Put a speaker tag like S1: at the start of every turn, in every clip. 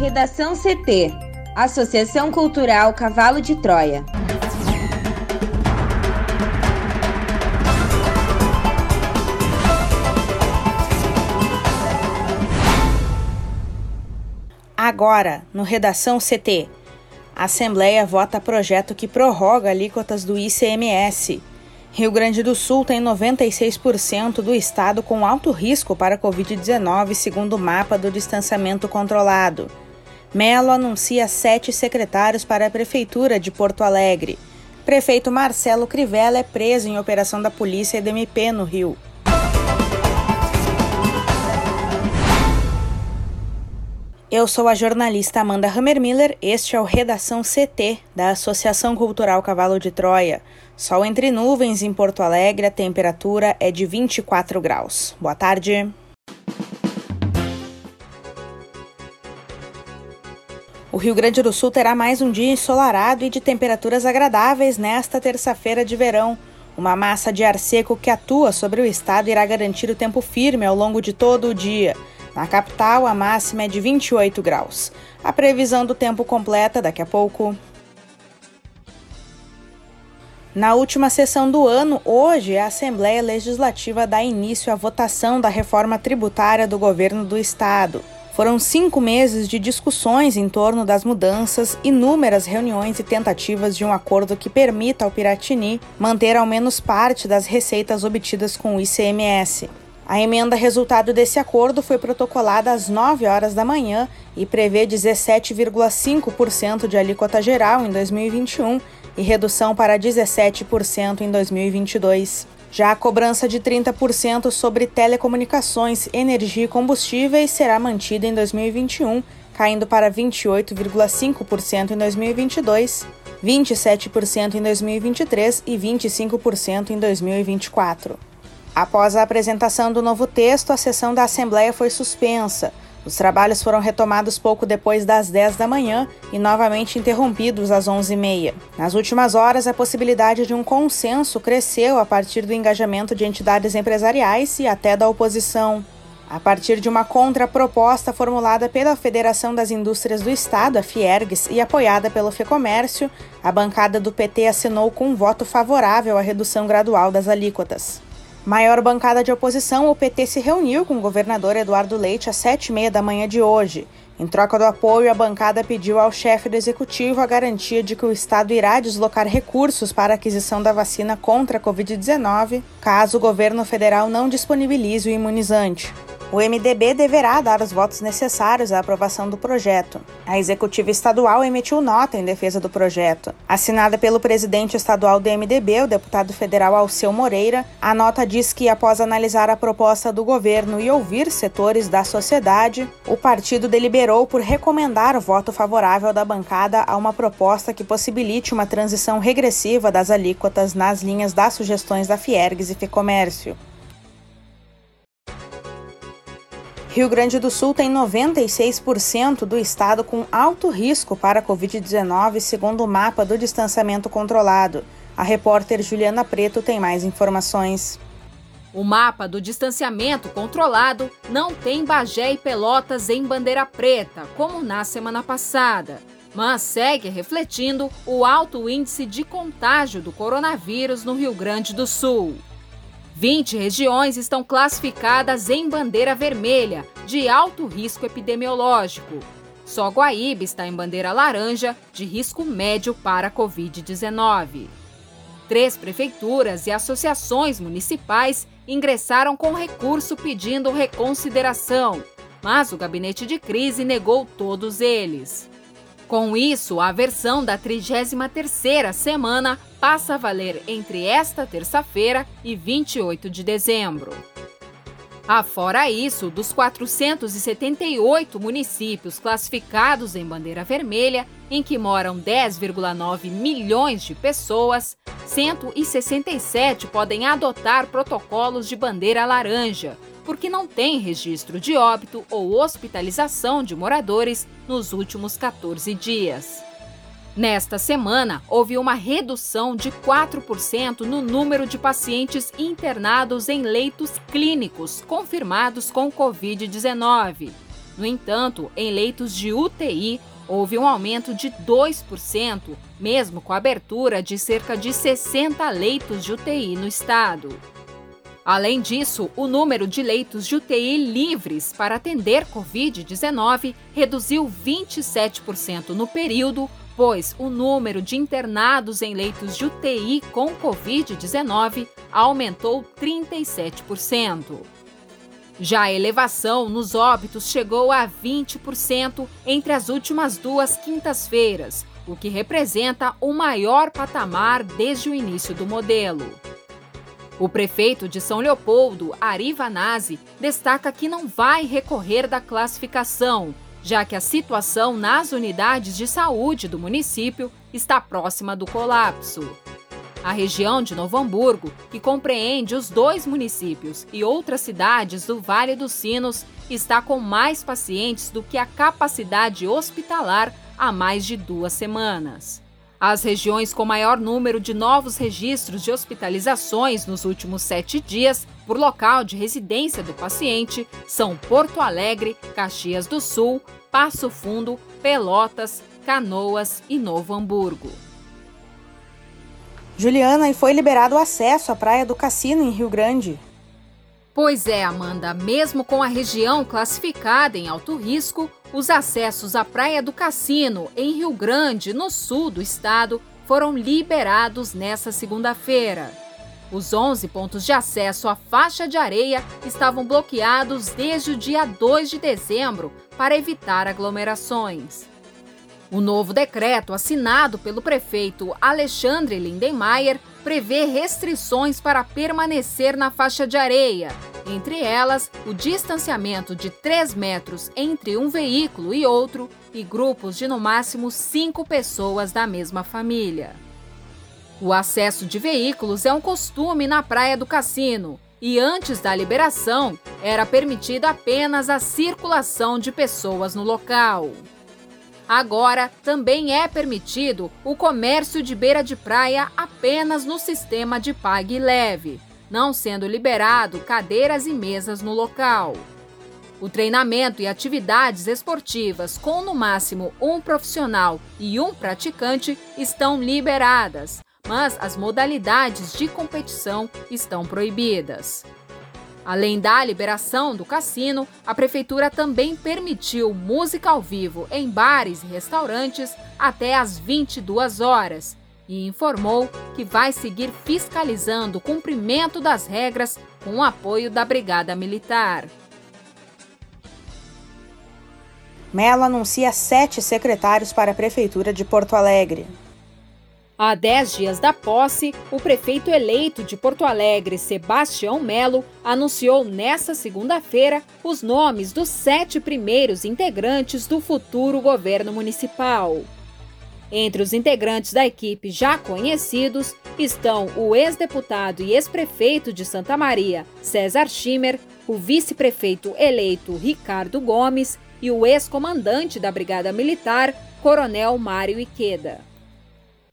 S1: Redação CT Associação Cultural Cavalo de Troia.
S2: Agora, no Redação CT. A Assembleia vota projeto que prorroga alíquotas do ICMS. Rio Grande do Sul tem 96% do estado com alto risco para a Covid-19, segundo o mapa do distanciamento controlado. Melo anuncia sete secretários para a Prefeitura de Porto Alegre. Prefeito Marcelo Crivella é preso em operação da Polícia e do MP no Rio. Eu sou a jornalista Amanda Hammermiller, este é o Redação CT, da Associação Cultural Cavalo de Troia. Sol entre nuvens em Porto Alegre, a temperatura é de 24 graus. Boa tarde. O Rio Grande do Sul terá mais um dia ensolarado e de temperaturas agradáveis nesta terça-feira de verão. Uma massa de ar seco que atua sobre o estado irá garantir o tempo firme ao longo de todo o dia. Na capital, a máxima é de 28 graus. A previsão do tempo completa daqui a pouco. Na última sessão do ano, hoje, a Assembleia Legislativa dá início à votação da reforma tributária do governo do estado. Foram cinco meses de discussões em torno das mudanças, inúmeras reuniões e tentativas de um acordo que permita ao Piratini manter ao menos parte das receitas obtidas com o ICMS. A emenda resultado desse acordo foi protocolada às 9 horas da manhã e prevê 17,5% de alíquota geral em 2021 e redução para 17% em 2022. Já a cobrança de 30% sobre telecomunicações, energia e combustíveis será mantida em 2021, caindo para 28,5% em 2022, 27% em 2023 e 25% em 2024. Após a apresentação do novo texto, a sessão da Assembleia foi suspensa. Os trabalhos foram retomados pouco depois das 10 da manhã e novamente interrompidos às 11h30. Nas últimas horas, a possibilidade de um consenso cresceu a partir do engajamento de entidades empresariais e até da oposição. A partir de uma contraproposta formulada pela Federação das Indústrias do Estado, a Fiergs, e apoiada pelo FEComércio, a bancada do PT assinou com um voto favorável à redução gradual das alíquotas. Maior bancada de oposição, o PT se reuniu com o governador Eduardo Leite às sete e meia da manhã de hoje. Em troca do apoio, a bancada pediu ao chefe do executivo a garantia de que o Estado irá deslocar recursos para a aquisição da vacina contra a Covid-19, caso o governo federal não disponibilize o imunizante. O MDB deverá dar os votos necessários à aprovação do projeto. A executiva estadual emitiu nota em defesa do projeto. Assinada pelo presidente estadual do MDB, o deputado federal Alceu Moreira, a nota diz que, após analisar a proposta do governo e ouvir setores da sociedade, o partido deliberou por recomendar o voto favorável da bancada a uma proposta que possibilite uma transição regressiva das alíquotas nas linhas das sugestões da Fiergs e Fecomércio. Rio Grande do Sul tem 96% do estado com alto risco para a Covid-19, segundo o mapa do distanciamento controlado. A repórter Juliana Preto tem mais informações.
S3: O mapa do distanciamento controlado não tem Bagé e Pelotas em bandeira preta, como na semana passada, mas segue refletindo o alto índice de contágio do coronavírus no Rio Grande do Sul. 20 regiões estão classificadas em bandeira vermelha, de alto risco epidemiológico. Só Guaíba está em bandeira laranja, de risco médio para a Covid-19. Três prefeituras e associações municipais ingressaram com recurso pedindo reconsideração, mas o gabinete de crise negou todos eles. Com isso, a versão da 33ª semana passa a valer entre esta terça-feira e 28 de dezembro. Afora isso, dos 478 municípios classificados em bandeira vermelha, em que moram 10,9 milhões de pessoas, 167 podem adotar protocolos de bandeira laranja, porque não tem registro de óbito ou hospitalização de moradores nos últimos 14 dias. Nesta semana, houve uma redução de 4% no número de pacientes internados em leitos clínicos confirmados com Covid-19. No entanto, em leitos de UTI, houve um aumento de 2%, mesmo com a abertura de cerca de 60 leitos de UTI no estado. Além disso, o número de leitos de UTI livres para atender Covid-19 reduziu 27% no período, pois o número de internados em leitos de UTI com Covid-19 aumentou 37%. Já a elevação nos óbitos chegou a 20% entre as últimas duas quintas-feiras, o que representa o maior patamar desde o início do modelo. O prefeito de São Leopoldo, Ari Vanazzi, destaca que não vai recorrer da classificação, já que a situação nas unidades de saúde do município está próxima do colapso. A região de Novo Hamburgo, que compreende os dois municípios e outras cidades do Vale dos Sinos, está com mais pacientes do que a capacidade hospitalar há mais de duas semanas. As regiões com maior número de novos registros de hospitalizações nos últimos sete dias por local de residência do paciente são Porto Alegre, Caxias do Sul, Passo Fundo, Pelotas, Canoas e Novo Hamburgo.
S2: Juliana, e foi liberado o acesso à Praia do Cassino, em Rio Grande.
S3: Pois é, Amanda, mesmo com a região classificada em alto risco, os acessos à Praia do Cassino, em Rio Grande, no sul do estado, foram liberados nesta segunda-feira. Os 11 pontos de acesso à faixa de areia estavam bloqueados desde o dia 2 de dezembro para evitar aglomerações. O novo decreto, assinado pelo prefeito Alexandre Lindenmayer, prevê restrições para permanecer na faixa de areia, entre elas o distanciamento de 3 metros entre um veículo e outro e grupos de no máximo 5 pessoas da mesma família. O acesso de veículos é um costume na Praia do Cassino e antes da liberação era permitida apenas a circulação de pessoas no local. Agora, também é permitido o comércio de beira de praia apenas no sistema de pague leve, não sendo liberado cadeiras e mesas no local. O treinamento e atividades esportivas com no máximo um profissional e um praticante estão liberadas, mas as modalidades de competição estão proibidas. Além da liberação do cassino, a prefeitura também permitiu música ao vivo em bares e restaurantes até às 22 horas e informou que vai seguir fiscalizando o cumprimento das regras com o apoio da Brigada Militar.
S2: Mello anuncia sete secretários para a Prefeitura de Porto Alegre.
S3: Há dez dias da posse, o prefeito eleito de Porto Alegre, Sebastião Melo, anunciou nesta segunda-feira os nomes dos sete primeiros integrantes do futuro governo municipal. Entre os integrantes da equipe já conhecidos estão o ex-deputado e ex-prefeito de Santa Maria, César Schimmer, o vice-prefeito eleito Ricardo Gomes e o ex-comandante da Brigada Militar, Coronel Mário Iqueda.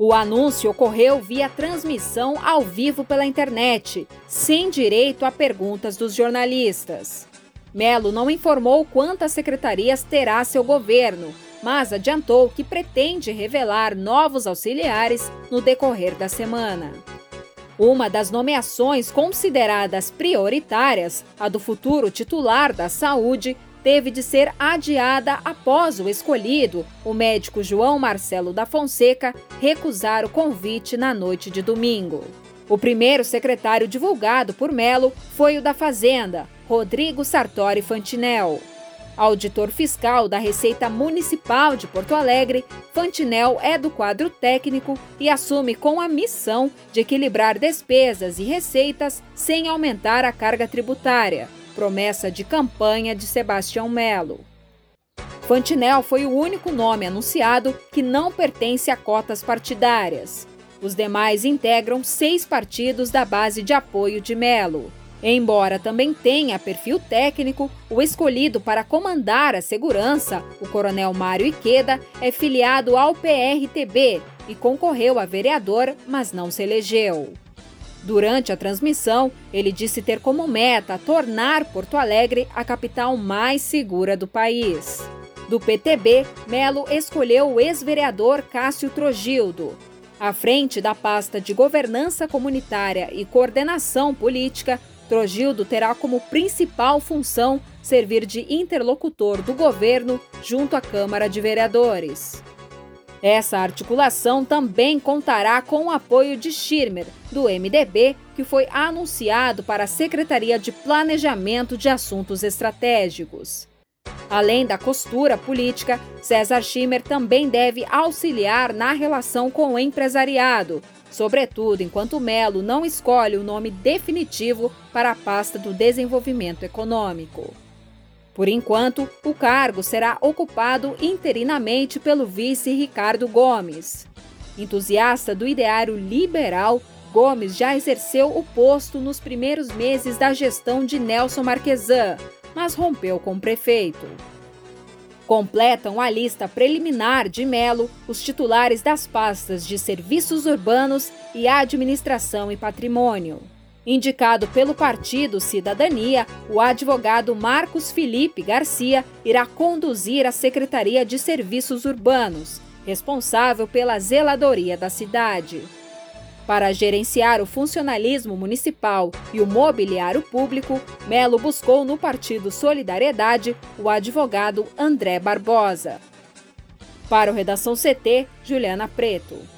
S3: O anúncio ocorreu via transmissão ao vivo pela internet, sem direito a perguntas dos jornalistas. Melo não informou quantas secretarias terá seu governo, mas adiantou que pretende revelar novos auxiliares no decorrer da semana. Uma das nomeações consideradas prioritárias, a do futuro titular da saúde, teve de ser adiada após o escolhido, o médico João Marcelo da Fonseca, recusar o convite na noite de domingo. O primeiro secretário divulgado por Melo foi o da Fazenda, Rodrigo Sartori Fantinel. Auditor fiscal da Receita Municipal de Porto Alegre, Fantinel é do quadro técnico e assume com a missão de equilibrar despesas e receitas sem aumentar a carga tributária promessa de campanha de Sebastião Melo. Fantinel foi o único nome anunciado que não pertence a cotas partidárias. Os demais integram seis partidos da base de apoio de Melo. Embora também tenha perfil técnico, o escolhido para comandar a segurança, o coronel Mário Iqueda, é filiado ao PRTB e concorreu a vereador, mas não se elegeu. Durante a transmissão, ele disse ter como meta tornar Porto Alegre a capital mais segura do país. Do PTB, Melo escolheu o ex-vereador Cássio Trogildo. À frente da pasta de Governança Comunitária e Coordenação Política, Trogildo terá como principal função servir de interlocutor do governo junto à Câmara de Vereadores. Essa articulação também contará com o apoio de Schirmer, do MDB, que foi anunciado para a Secretaria de Planejamento de Assuntos Estratégicos. Além da costura política, César Schirmer também deve auxiliar na relação com o empresariado, sobretudo enquanto Melo não escolhe o nome definitivo para a pasta do desenvolvimento econômico. Por enquanto, o cargo será ocupado interinamente pelo vice Ricardo Gomes. Entusiasta do ideário liberal, Gomes já exerceu o posto nos primeiros meses da gestão de Nelson Marquesan, mas rompeu com o prefeito. Completam a lista preliminar de Melo os titulares das pastas de Serviços Urbanos e Administração e Patrimônio. Indicado pelo partido Cidadania, o advogado Marcos Felipe Garcia irá conduzir a Secretaria de Serviços Urbanos, responsável pela zeladoria da cidade. Para gerenciar o funcionalismo municipal e o mobiliário público, Melo buscou no Partido Solidariedade o advogado André Barbosa. Para o Redação CT, Juliana Preto.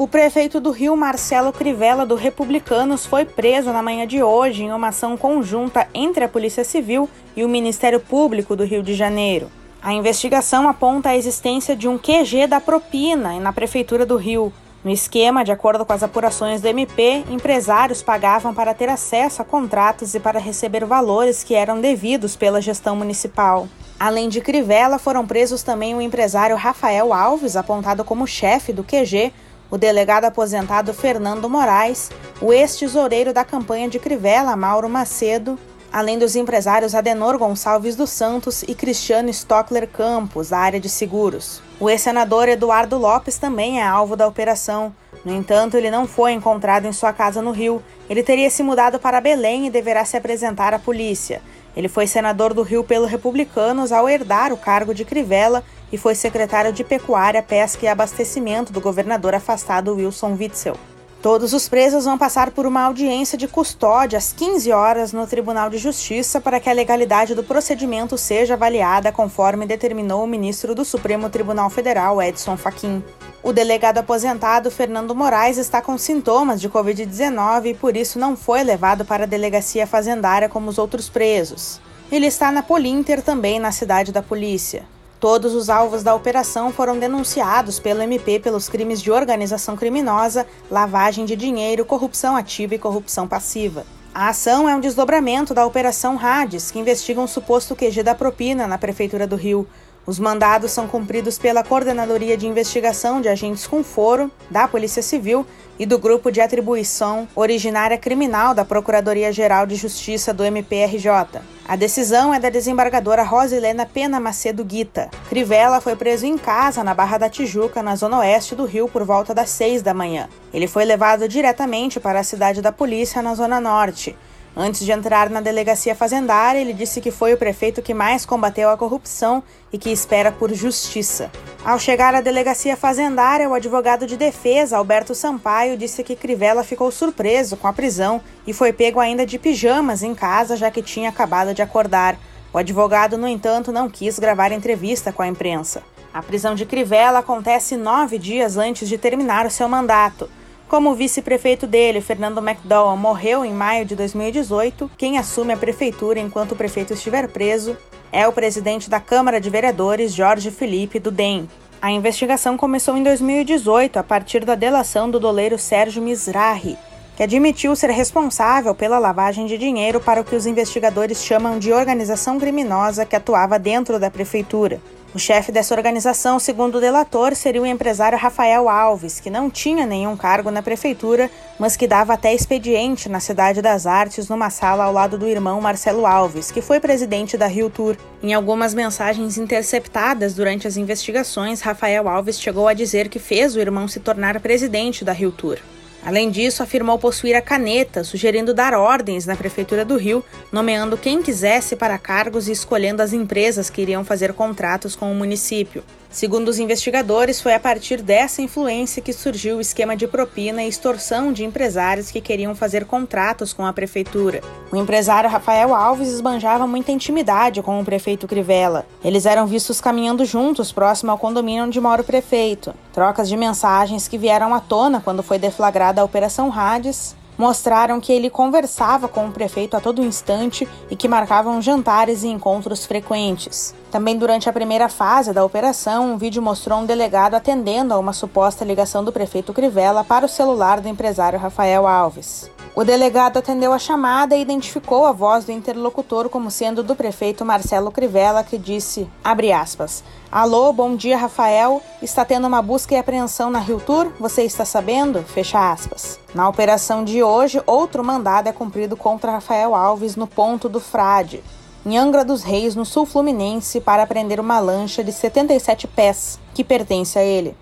S2: O prefeito do Rio, Marcelo Crivella, do Republicanos, foi preso na manhã de hoje em uma ação conjunta entre a Polícia Civil e o Ministério Público do Rio de Janeiro. A investigação aponta a existência de um QG da propina na Prefeitura do Rio. No esquema, de acordo com as apurações do MP, empresários pagavam para ter acesso a contratos e para receber valores que eram devidos pela gestão municipal. Além de Crivella, foram presos também o empresário Rafael Alves, apontado como chefe do QG, o delegado aposentado Fernando Moraes, o ex-tesoureiro da campanha de Crivella, Mauro Macedo, além dos empresários Adenor Gonçalves dos Santos e Cristiano Stockler Campos, da área de seguros. O ex-senador Eduardo Lopes também é alvo da operação. No entanto, ele não foi encontrado em sua casa no Rio. Ele teria se mudado para Belém e deverá se apresentar à polícia. Ele foi senador do Rio pelo Republicanos ao herdar o cargo de Crivella e foi secretário de Pecuária, Pesca e Abastecimento do governador afastado Wilson Witzel. Todos os presos vão passar por uma audiência de custódia às 15 horas no Tribunal de Justiça para que a legalidade do procedimento seja avaliada conforme determinou o ministro do Supremo Tribunal Federal, Edson Fachin. O delegado aposentado Fernando Moraes está com sintomas de Covid-19 e por isso não foi levado para a delegacia fazendária como os outros presos. Ele está na Polinter também na cidade da polícia. Todos os alvos da operação foram denunciados pelo MP pelos crimes de organização criminosa, lavagem de dinheiro, corrupção ativa e corrupção passiva. A ação é um desdobramento da Operação Hades, que investiga um suposto QG da propina na Prefeitura do Rio. Os mandados são cumpridos pela Coordenadoria de Investigação de Agentes com Foro, da Polícia Civil e do Grupo de Atribuição Originária Criminal da Procuradoria-Geral de Justiça do MPRJ. A decisão é da desembargadora Rosilena Pena Macedo Guita. Crivella foi preso em casa na Barra da Tijuca, na zona oeste do Rio, por volta das seis da manhã. Ele foi levado diretamente para a cidade da polícia, na zona norte. Antes de entrar na delegacia fazendária, ele disse que foi o prefeito que mais combateu a corrupção e que espera por justiça. Ao chegar à delegacia fazendária, o advogado de defesa, Alberto Sampaio, disse que Crivella ficou surpreso com a prisão e foi pego ainda de pijamas em casa, já que tinha acabado de acordar. O advogado, no entanto, não quis gravar entrevista com a imprensa. A prisão de Crivella acontece nove dias antes de terminar o seu mandato. Como o vice-prefeito dele, Fernando McDowell, morreu em maio de 2018, quem assume a prefeitura enquanto o prefeito estiver preso é o presidente da Câmara de Vereadores, Jorge Felipe, do DEM. A investigação começou em 2018 a partir da delação do doleiro Sérgio Mizrahi, que admitiu ser responsável pela lavagem de dinheiro para o que os investigadores chamam de organização criminosa que atuava dentro da prefeitura. O chefe dessa organização, segundo o delator, seria o empresário Rafael Alves, que não tinha nenhum cargo na prefeitura, mas que dava até expediente na Cidade das Artes, numa sala ao lado do irmão Marcelo Alves, que foi presidente da Rio Tour. Em algumas mensagens interceptadas durante as investigações, Rafael Alves chegou a dizer que fez o irmão se tornar presidente da Rio Tour. Além disso, afirmou possuir a caneta, sugerindo dar ordens na Prefeitura do Rio, nomeando quem quisesse para cargos e escolhendo as empresas que iriam fazer contratos com o município. Segundo os investigadores, foi a partir dessa influência que surgiu o esquema de propina e extorsão de empresários que queriam fazer contratos com a prefeitura. O empresário Rafael Alves esbanjava muita intimidade com o prefeito Crivella. Eles eram vistos caminhando juntos próximo ao condomínio onde mora o prefeito. Trocas de mensagens que vieram à tona quando foi deflagrada a Operação Hades mostraram que ele conversava com o prefeito a todo instante e que marcavam jantares e encontros frequentes. Também durante a primeira fase da operação, um vídeo mostrou um delegado atendendo a uma suposta ligação do prefeito Crivella para o celular do empresário Rafael Alves. O delegado atendeu a chamada e identificou a voz do interlocutor como sendo do prefeito Marcelo Crivella, que disse, aspas, Alô, bom dia, Rafael. Está tendo uma busca e apreensão na Rio Tour? Você está sabendo? Fecha aspas. Na operação de hoje, outro mandado é cumprido contra Rafael Alves no ponto do Frade, em Angra dos Reis, no sul fluminense, para prender uma lancha de 77 pés, que pertence a ele.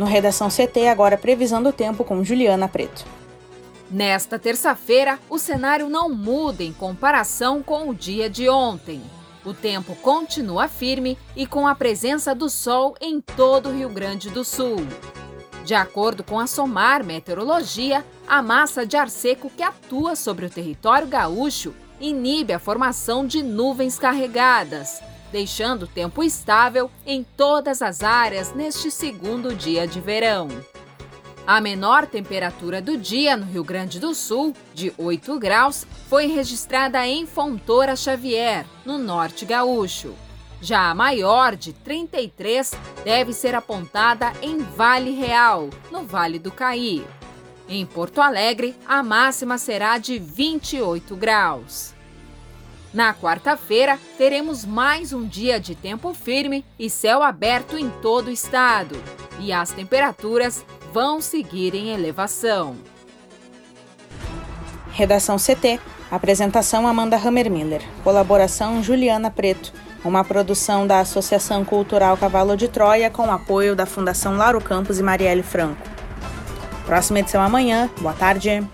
S2: No Redação CT, agora previsão do tempo com Juliana Preto.
S3: Nesta terça-feira, o cenário não muda em comparação com o dia de ontem. O tempo continua firme e com a presença do sol em todo o Rio Grande do Sul. De acordo com a SOMAR Meteorologia, a massa de ar seco que atua sobre o território gaúcho inibe a formação de nuvens carregadas, deixando tempo estável em todas as áreas neste segundo dia de verão. A menor temperatura do dia no Rio Grande do Sul, de 8 graus, foi registrada em Fontoura Xavier, no norte gaúcho. Já a maior, de 33, deve ser apontada em Vale Real, no Vale do Caí. Em Porto Alegre, a máxima será de 28 graus. Na quarta-feira, teremos mais um dia de tempo firme e céu aberto em todo o estado. E as temperaturas vão seguir em elevação.
S2: Redação CT. Apresentação Amanda Hammermiller. Colaboração Juliana Preto. Uma produção da Associação Cultural Cavalo de Troia com apoio da Fundação Lauro Campos e Marielle Franco. Próxima edição amanhã. Boa tarde.